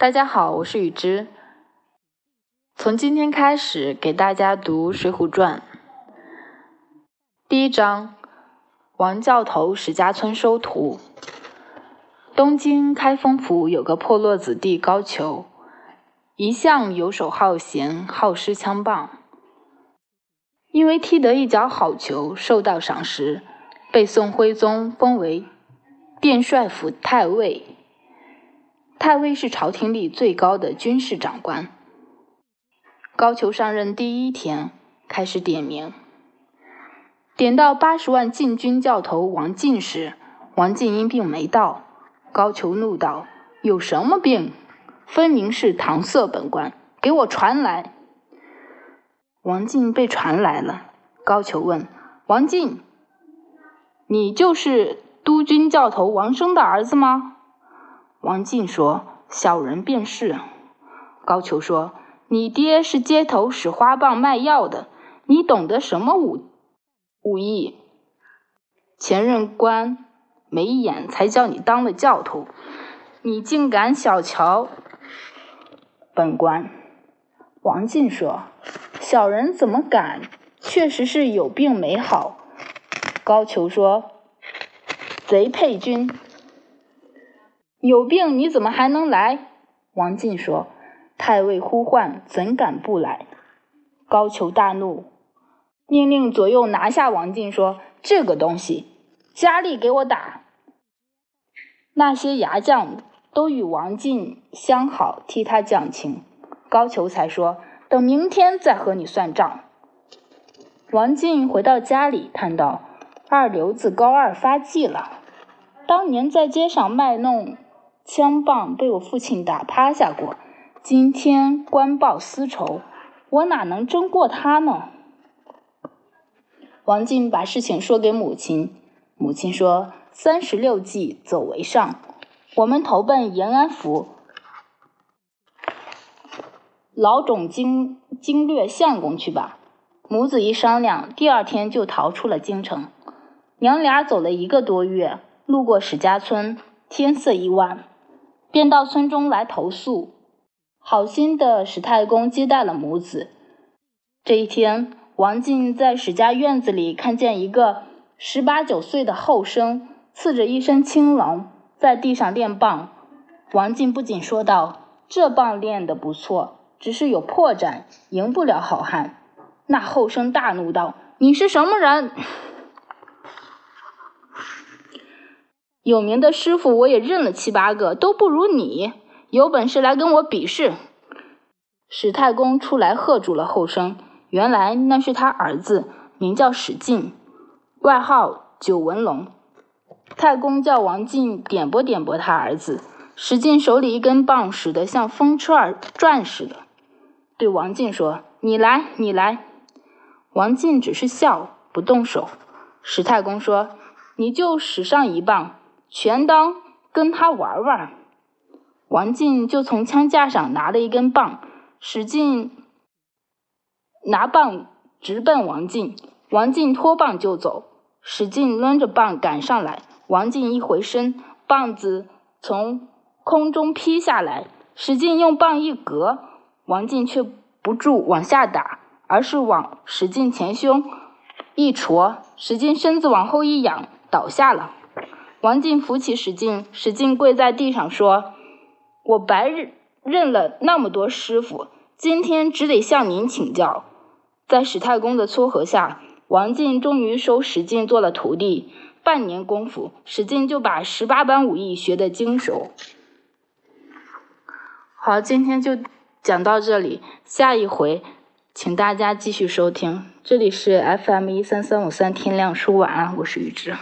大家好，我是雨之。从今天开始，给大家读《水浒传》第一章：王教头史家村收徒。东京开封府有个破落子弟高俅，一向游手好闲，好施枪棒。因为踢得一脚好球，受到赏识，被宋徽宗封为殿帅府太尉。太尉是朝廷里最高的军事长官。高俅上任第一天，开始点名，点到八十万禁军教头王进时，王进因病没到。高俅怒道：“有什么病？分明是搪塞本官，给我传来！”王进被传来了。高俅问王进：“你就是督军教头王生的儿子吗？”王进说：“小人便是。”高俅说：“你爹是街头使花棒卖药的，你懂得什么武武艺？前任官没眼，才叫你当了教头，你竟敢小瞧本官？”王进说：“小人怎么敢？确实是有病没好。”高俅说：“贼配军。”有病你怎么还能来？王进说：“太尉呼唤，怎敢不来？”高俅大怒，命令左右拿下王进，说：“这个东西，加力给我打！”那些牙将都与王进相好，替他讲情。高俅才说：“等明天再和你算账。”王进回到家里，叹道：“二流子高二发迹了，当年在街上卖弄。”枪棒被我父亲打趴下过，今天官报私仇，我哪能争过他呢？王进把事情说给母亲，母亲说：“三十六计，走为上，我们投奔延安府老种经经略相公去吧。”母子一商量，第二天就逃出了京城。娘俩走了一个多月，路过史家村，天色已晚。便到村中来投宿。好心的史太公接待了母子。这一天，王进在史家院子里看见一个十八九岁的后生，刺着一身青龙，在地上练棒。王进不仅说道：“这棒练得不错，只是有破绽，赢不了好汉。”那后生大怒道：“你是什么人？”有名的师傅我也认了七八个，都不如你。有本事来跟我比试！史太公出来喝住了后生。原来那是他儿子，名叫史进，外号九纹龙。太公叫王进点拨点拨他儿子。史进手里一根棒使得像风车儿转似的，对王进说：“你来，你来。”王进只是笑，不动手。史太公说：“你就使上一棒。”全当跟他玩玩。王进就从枪架上拿了一根棒，使劲拿棒直奔王进。王进脱棒就走，使劲抡着棒赶上来。王进一回身，棒子从空中劈下来，使劲用棒一格，王进却不住往下打，而是往使劲前胸一戳，使劲身子往后一仰，倒下了。王进扶起史进，史进跪在地上说：“我白日认了那么多师傅，今天只得向您请教。”在史太公的撮合下，王进终于收史进做了徒弟。半年功夫，史进就把十八般武艺学得精熟。好，今天就讲到这里，下一回请大家继续收听。这里是 FM 一三三五三天亮说晚安，我是雨之。